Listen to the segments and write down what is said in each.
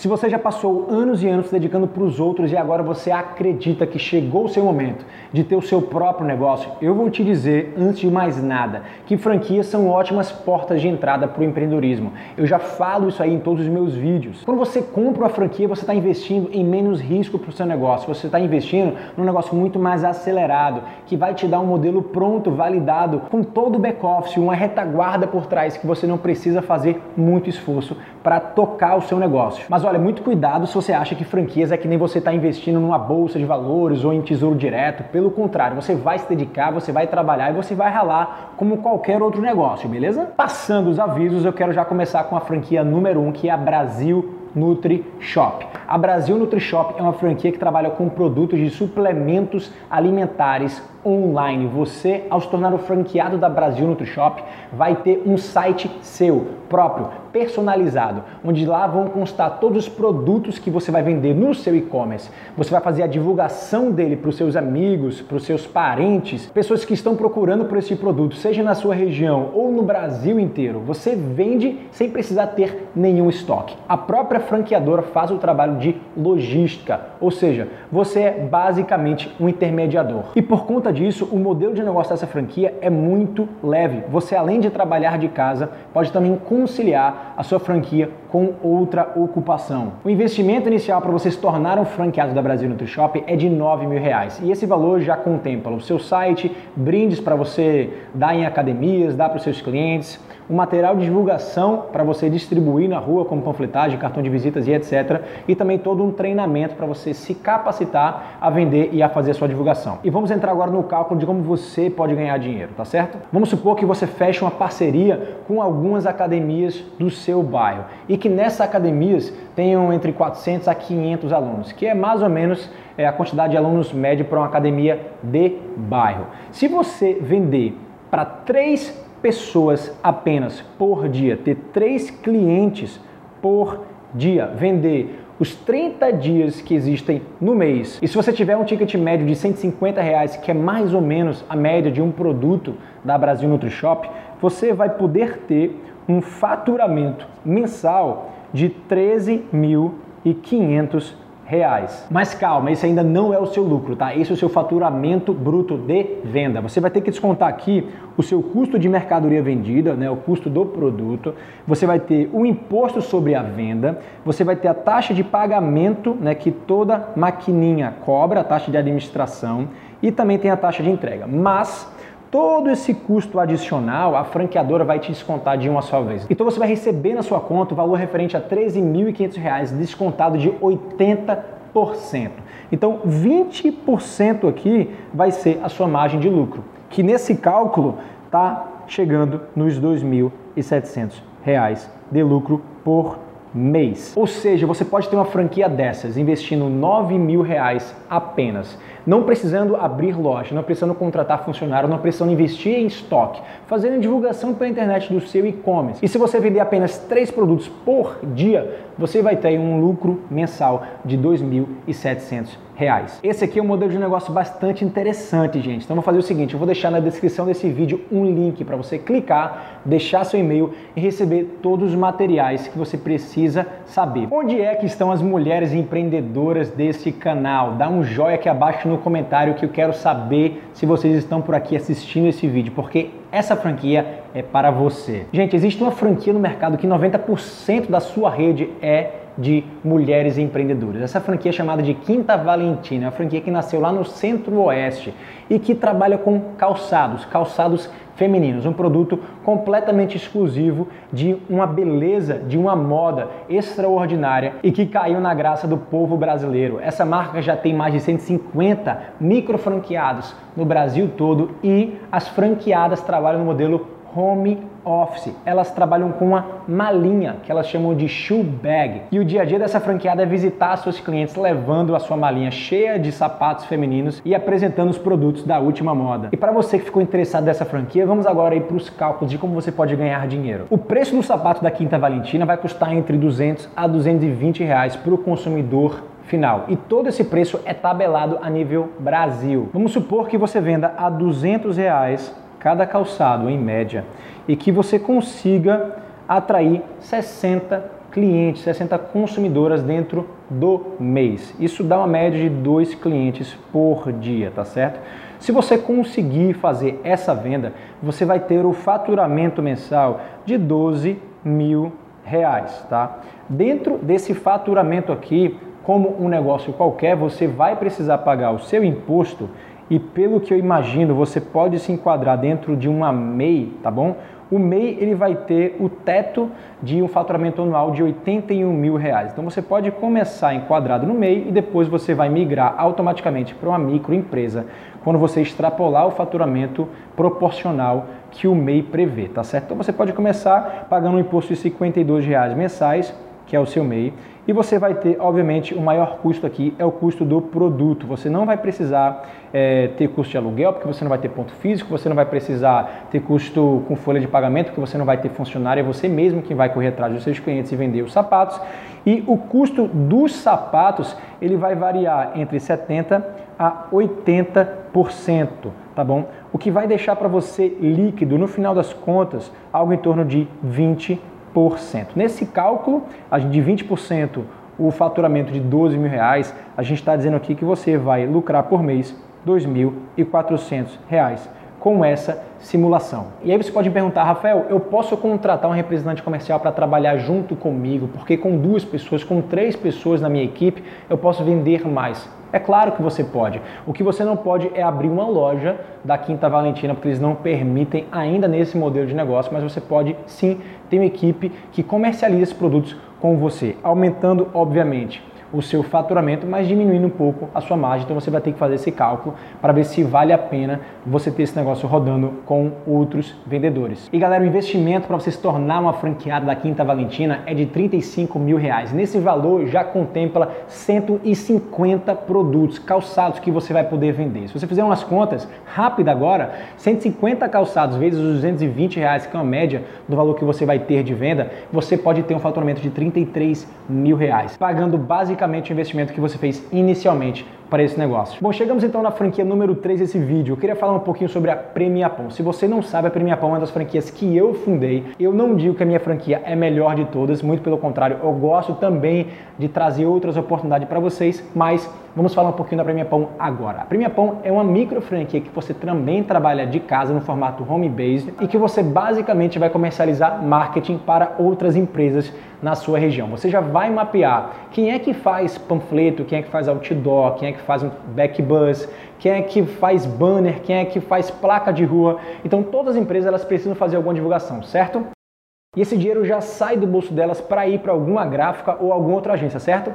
Se você já passou anos e anos se dedicando para os outros e agora você acredita que chegou o seu momento de ter o seu próprio negócio, eu vou te dizer, antes de mais nada, que franquias são ótimas portas de entrada para o empreendedorismo. Eu já falo isso aí em todos os meus vídeos. Quando você compra uma franquia, você está investindo em menos risco para o seu negócio. Você está investindo num negócio muito mais acelerado, que vai te dar um modelo pronto, validado, com todo o back-office, uma retaguarda por trás que você não precisa fazer muito esforço para tocar o seu negócio. Mas olha, muito cuidado se você acha que franquias é que nem você está investindo numa bolsa de valores ou em tesouro direto. Pelo contrário, você vai se dedicar, você vai trabalhar e você vai ralar como qualquer outro negócio, beleza? Passando os avisos, eu quero já começar com a franquia número 1, um, que é a Brasil Nutri Shop. A Brasil Nutri Shop é uma franquia que trabalha com produtos de suplementos alimentares online. Você, ao se tornar o franqueado da Brasil Nutri Shop, vai ter um site seu próprio, personalizado, onde lá vão constar todos os produtos que você vai vender no seu e-commerce. Você vai fazer a divulgação dele para os seus amigos, para os seus parentes, pessoas que estão procurando por esse produto, seja na sua região ou no Brasil inteiro. Você vende sem precisar ter nenhum estoque. A própria franqueadora faz o trabalho de logística, ou seja, você é basicamente um intermediador. E por conta disso, o modelo de negócio dessa franquia é muito leve. Você, além de trabalhar de casa, pode também conciliar a sua franquia com outra ocupação. O investimento inicial para você se tornar um franqueado da Brasil NutriShop é de 9 mil reais. E esse valor já contempla o seu site, brindes para você dar em academias, dar para os seus clientes, o material de divulgação para você distribuir na rua, como panfletagem, cartão de visitas e etc. E também todo um treinamento para você se capacitar a vender e a fazer a sua divulgação. E vamos entrar agora no cálculo de como você pode ganhar dinheiro, tá certo? Vamos supor que você feche uma parceria com algumas academias do seu bairro e que nessas academias tenham entre 400 a 500 alunos, que é mais ou menos é, a quantidade de alunos médio para uma academia de bairro. Se você vender para três pessoas apenas por dia, ter três clientes por dia, vender os 30 dias que existem no mês. E se você tiver um ticket médio de 150 reais, que é mais ou menos a média de um produto da Brasil NutriShop, você vai poder ter um faturamento mensal de 13.500 reais. Mas calma, esse ainda não é o seu lucro, tá? Esse é o seu faturamento bruto de venda. Você vai ter que descontar aqui o seu custo de mercadoria vendida, né, o custo do produto. Você vai ter o imposto sobre a venda. Você vai ter a taxa de pagamento, né, que toda maquininha cobra, a taxa de administração e também tem a taxa de entrega. Mas Todo esse custo adicional a franqueadora vai te descontar de uma só vez. Então você vai receber na sua conta o valor referente a R$ 13.500 descontado de 80%. Então 20% aqui vai ser a sua margem de lucro, que nesse cálculo está chegando nos R$ 2.700 de lucro por mês. Ou seja, você pode ter uma franquia dessas investindo 9 mil reais apenas, não precisando abrir loja, não precisando contratar funcionário, não precisando investir em estoque, fazendo divulgação pela internet do seu e-commerce. E se você vender apenas três produtos por dia, você vai ter um lucro mensal de 2.700 reais. Esse aqui é um modelo de negócio bastante interessante, gente. Então vou fazer o seguinte, eu vou deixar na descrição desse vídeo um link para você clicar, deixar seu e-mail e receber todos os materiais que você precisa saber. Onde é que estão as mulheres empreendedoras desse canal? Dá um joinha aqui abaixo no comentário que eu quero saber se vocês estão por aqui assistindo esse vídeo, porque essa franquia é para você. Gente, existe uma franquia no mercado que 90% da sua rede é de mulheres empreendedoras. Essa franquia é chamada de Quinta Valentina, é uma franquia que nasceu lá no Centro-Oeste e que trabalha com calçados, calçados femininos, um produto completamente exclusivo de uma beleza, de uma moda extraordinária e que caiu na graça do povo brasileiro. Essa marca já tem mais de 150 micro franqueados no Brasil todo e as franqueadas trabalham no modelo home office. Elas trabalham com uma malinha que elas chamam de shoe bag. E o dia a dia dessa franqueada é visitar seus clientes levando a sua malinha cheia de sapatos femininos e apresentando os produtos da última moda. E para você que ficou interessado nessa franquia, vamos agora ir para os cálculos de como você pode ganhar dinheiro. O preço do sapato da Quinta Valentina vai custar entre 200 a 220 reais para o consumidor final. E todo esse preço é tabelado a nível Brasil. Vamos supor que você venda a 200 reais cada calçado em média e que você consiga atrair 60 clientes, 60 consumidoras dentro do mês. Isso dá uma média de dois clientes por dia, tá certo? Se você conseguir fazer essa venda, você vai ter o faturamento mensal de 12 mil reais, tá? Dentro desse faturamento aqui, como um negócio qualquer, você vai precisar pagar o seu imposto e pelo que eu imagino, você pode se enquadrar dentro de uma MEI, tá bom? O MEI ele vai ter o teto de um faturamento anual de 81 mil reais. Então você pode começar enquadrado no MEI e depois você vai migrar automaticamente para uma microempresa quando você extrapolar o faturamento proporcional que o MEI prevê, tá certo? Então você pode começar pagando um imposto de 52 reais mensais, que é o seu MEI, e você vai ter, obviamente, o maior custo aqui é o custo do produto. Você não vai precisar é, ter custo de aluguel, porque você não vai ter ponto físico, você não vai precisar ter custo com folha de pagamento, porque você não vai ter funcionário, é você mesmo que vai correr atrás dos seus clientes e vender os sapatos. E o custo dos sapatos, ele vai variar entre 70 a 80%, tá bom? O que vai deixar para você líquido, no final das contas, algo em torno de 20%. Nesse cálculo, de 20% o faturamento de 12 mil reais, a gente está dizendo aqui que você vai lucrar por mês R$ 2.400 com essa simulação. E aí você pode me perguntar, Rafael, eu posso contratar um representante comercial para trabalhar junto comigo? Porque com duas pessoas, com três pessoas na minha equipe, eu posso vender mais. É claro que você pode. O que você não pode é abrir uma loja da Quinta Valentina, porque eles não permitem ainda nesse modelo de negócio, mas você pode sim ter uma equipe que comercializa esses produtos com você, aumentando, obviamente, o seu faturamento, mas diminuindo um pouco a sua margem. Então você vai ter que fazer esse cálculo para ver se vale a pena você ter esse negócio rodando com outros vendedores. E galera, o investimento para você se tornar uma franqueada da Quinta Valentina é de 35 mil reais. Nesse valor já contempla 150 produtos calçados que você vai poder vender. Se você fizer umas contas rápida agora, 150 calçados vezes os 220 reais, que é uma média do valor que você vai ter de venda, você pode ter um faturamento de 33 mil reais, pagando basicamente basicamente o investimento que você fez inicialmente para esse negócio. Bom, chegamos então na franquia número 3 desse vídeo. Eu queria falar um pouquinho sobre a Premiapão. Se você não sabe, a Premiapão é uma das franquias que eu fundei. Eu não digo que a minha franquia é melhor de todas, muito pelo contrário, eu gosto também de trazer outras oportunidades para vocês, mas vamos falar um pouquinho da Premiapão agora. A Premiapão é uma micro franquia que você também trabalha de casa no formato home-based e que você basicamente vai comercializar marketing para outras empresas na sua região. Você já vai mapear quem é que faz panfleto, quem é que faz outdoor, quem é que faz um backbus, quem é que faz banner, quem é que faz placa de rua. Então todas as empresas elas precisam fazer alguma divulgação, certo? E esse dinheiro já sai do bolso delas para ir para alguma gráfica ou alguma outra agência, certo?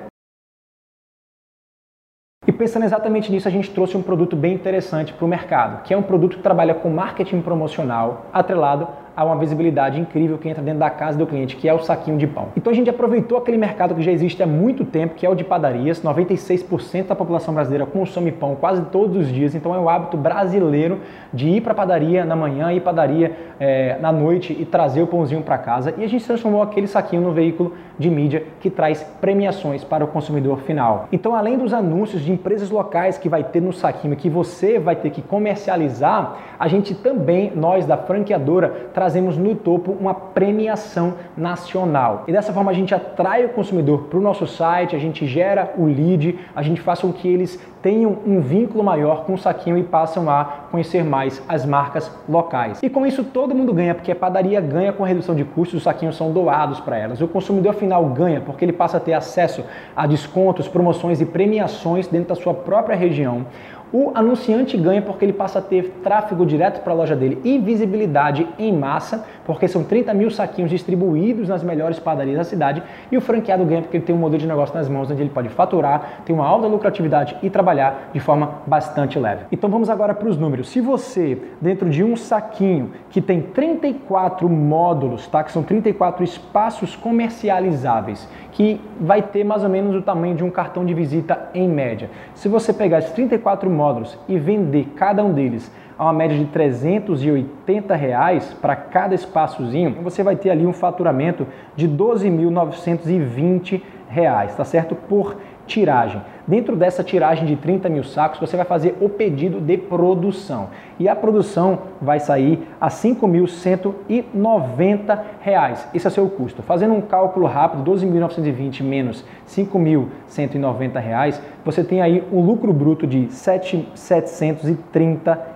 E pensando exatamente nisso, a gente trouxe um produto bem interessante para o mercado, que é um produto que trabalha com marketing promocional atrelado há uma visibilidade incrível que entra dentro da casa do cliente, que é o saquinho de pão. Então a gente aproveitou aquele mercado que já existe há muito tempo, que é o de padarias. 96% da população brasileira consome pão quase todos os dias, então é o hábito brasileiro de ir para a padaria na manhã, ir padaria é, na noite e trazer o pãozinho para casa. E a gente transformou aquele saquinho no veículo de mídia que traz premiações para o consumidor final. Então, além dos anúncios de empresas locais que vai ter no saquinho que você vai ter que comercializar, a gente também, nós da franqueadora, trazemos no topo uma premiação nacional. E dessa forma a gente atrai o consumidor para o nosso site, a gente gera o lead, a gente faz com que eles tenham um vínculo maior com o saquinho e passam a conhecer mais as marcas locais. E com isso todo mundo ganha, porque a padaria ganha com a redução de custos, os saquinhos são doados para elas. O consumidor final ganha porque ele passa a ter acesso a descontos, promoções e premiações dentro da sua própria região. O anunciante ganha porque ele passa a ter tráfego direto para a loja dele e visibilidade em massa, porque são 30 mil saquinhos distribuídos nas melhores padarias da cidade. E o franqueado ganha porque ele tem um modelo de negócio nas mãos onde ele pode faturar, tem uma alta lucratividade e trabalhar de forma bastante leve. Então vamos agora para os números. Se você, dentro de um saquinho que tem 34 módulos, tá? que são 34 espaços comercializáveis, que vai ter mais ou menos o tamanho de um cartão de visita em média. Se você pegar esses 34 módulos, e vender cada um deles a uma média de 380 reais para cada espaçozinho, você vai ter ali um faturamento de 12.920 reais, tá certo? Por tiragem. Dentro dessa tiragem de 30 mil sacos, você vai fazer o pedido de produção. E a produção vai sair a R$ 5.190. Esse é o seu custo. Fazendo um cálculo rápido, 12.920 menos R$ 5.190, você tem aí um lucro bruto de R$ 730.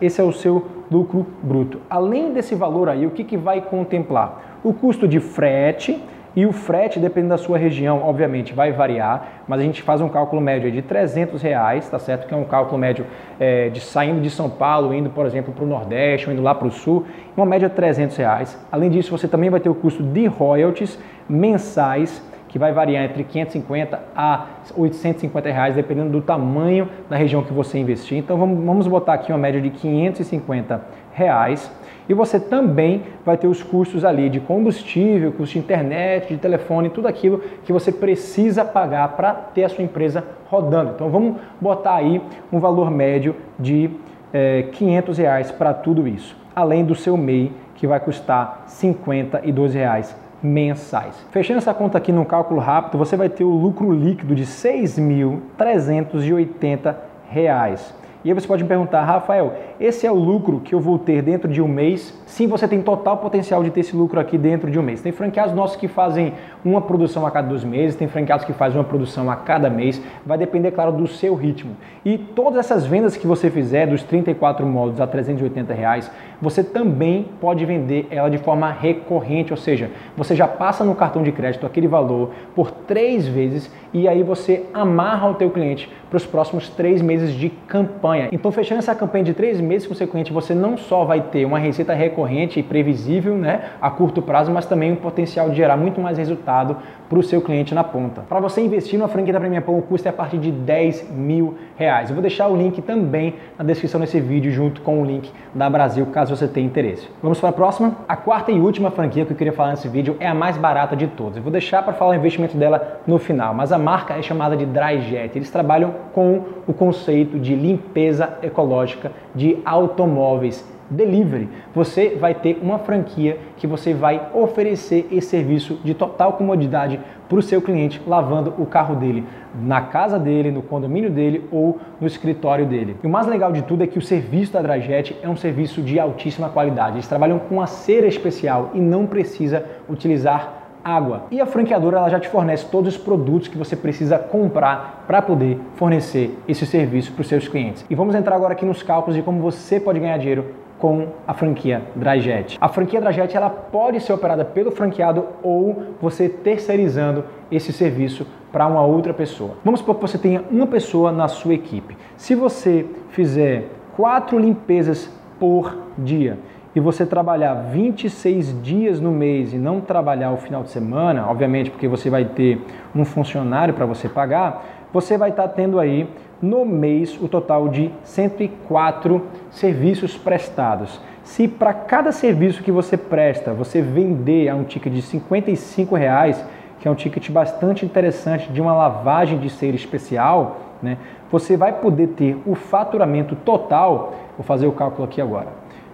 Esse é o seu lucro bruto. Além desse valor aí, o que, que vai contemplar? O custo de frete, e o frete, dependendo da sua região, obviamente vai variar, mas a gente faz um cálculo médio de 300 reais, tá certo? Que é um cálculo médio é, de saindo de São Paulo, indo, por exemplo, para o Nordeste ou indo lá para o Sul, uma média de 300 reais. Além disso, você também vai ter o custo de royalties mensais, que vai variar entre 550 a 850 reais, dependendo do tamanho da região que você investir. Então vamos, vamos botar aqui uma média de 550 reais. E você também vai ter os custos ali de combustível, custo de internet, de telefone, tudo aquilo que você precisa pagar para ter a sua empresa rodando. Então vamos botar aí um valor médio de é, 500 reais para tudo isso, além do seu MEI que vai custar 52 reais mensais. Fechando essa conta aqui no cálculo rápido, você vai ter o lucro líquido de 6.380 reais. E aí você pode me perguntar, Rafael, esse é o lucro que eu vou ter dentro de um mês? Sim, você tem total potencial de ter esse lucro aqui dentro de um mês. Tem franqueados nossos que fazem uma produção a cada dois meses, tem franqueados que fazem uma produção a cada mês. Vai depender, claro, do seu ritmo. E todas essas vendas que você fizer, dos 34 módulos a 380 reais, você também pode vender ela de forma recorrente, ou seja, você já passa no cartão de crédito aquele valor por três vezes e aí você amarra o teu cliente para os próximos três meses de campanha. Então, fechando essa campanha de três meses cliente, você não só vai ter uma receita recorrente e previsível né, a curto prazo, mas também um potencial de gerar muito mais resultado para o seu cliente na ponta. Para você investir numa franquia da Premium Pão, o custo é a partir de 10 mil reais. Eu vou deixar o link também na descrição desse vídeo, junto com o link da Brasil, caso você tenha interesse. Vamos para a próxima? A quarta e última franquia que eu queria falar nesse vídeo é a mais barata de todas. Eu vou deixar para falar o investimento dela no final, mas a marca é chamada de Dryjet. Eles trabalham com o conceito de limpeza ecológica de automóveis delivery. Você vai ter uma franquia que você vai oferecer esse serviço de total comodidade para o seu cliente lavando o carro dele na casa dele, no condomínio dele ou no escritório dele. E o mais legal de tudo é que o serviço da Drajet é um serviço de altíssima qualidade. Eles trabalham com a cera especial e não precisa utilizar água. E a franqueadora ela já te fornece todos os produtos que você precisa comprar para poder fornecer esse serviço para os seus clientes. E vamos entrar agora aqui nos cálculos de como você pode ganhar dinheiro com a franquia Dryjet. A franquia Dryjet ela pode ser operada pelo franqueado ou você terceirizando esse serviço para uma outra pessoa. Vamos supor que você tenha uma pessoa na sua equipe. Se você fizer quatro limpezas por dia e você trabalhar 26 dias no mês e não trabalhar o final de semana, obviamente porque você vai ter um funcionário para você pagar, você vai estar tá tendo aí no mês o total de 104 serviços prestados. Se para cada serviço que você presta você vender a um ticket de 55 reais, que é um ticket bastante interessante de uma lavagem de cera especial, né, você vai poder ter o faturamento total, vou fazer o cálculo aqui agora,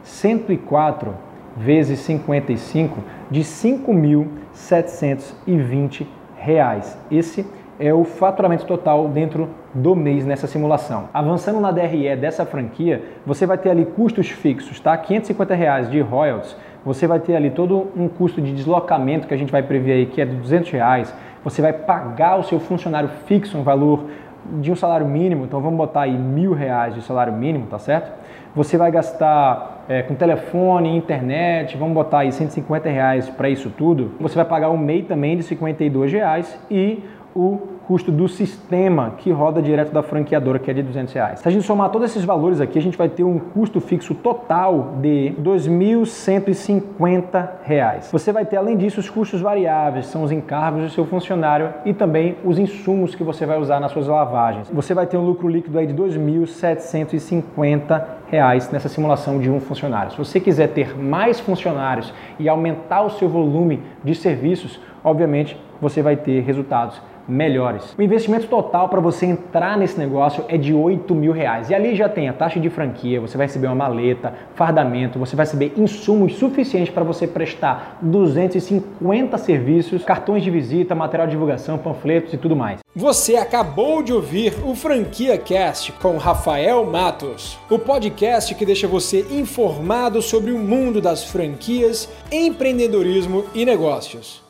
104 vezes 55 de 5.720 reais. Esse é o faturamento total dentro do mês nessa simulação. Avançando na DRE dessa franquia, você vai ter ali custos fixos, tá? 550 reais de royalties, você vai ter ali todo um custo de deslocamento que a gente vai prever aí, que é de 200 reais. Você vai pagar o seu funcionário fixo um valor de um salário mínimo, então vamos botar aí mil reais de salário mínimo, tá certo? Você vai gastar é, com telefone, internet, vamos botar aí 150 reais para isso tudo. Você vai pagar um MEI também de 52 reais e o custo do sistema que roda direto da franqueadora, que é de 200 reais. Se a gente somar todos esses valores aqui, a gente vai ter um custo fixo total de 2.150 reais. Você vai ter, além disso, os custos variáveis, são os encargos do seu funcionário e também os insumos que você vai usar nas suas lavagens. Você vai ter um lucro líquido aí de R$ 2.750 reais nessa simulação de um funcionário. Se você quiser ter mais funcionários e aumentar o seu volume de serviços, obviamente você vai ter resultados melhores. O investimento total para você entrar nesse negócio é de 8 mil reais. E ali já tem a taxa de franquia, você vai receber uma maleta, fardamento, você vai receber insumos suficientes para você prestar 250 serviços, cartões de visita, material de divulgação, panfletos e tudo mais. Você acabou de ouvir o Franquia Cast com Rafael Matos, o podcast que deixa você informado sobre o mundo das franquias, empreendedorismo e negócios.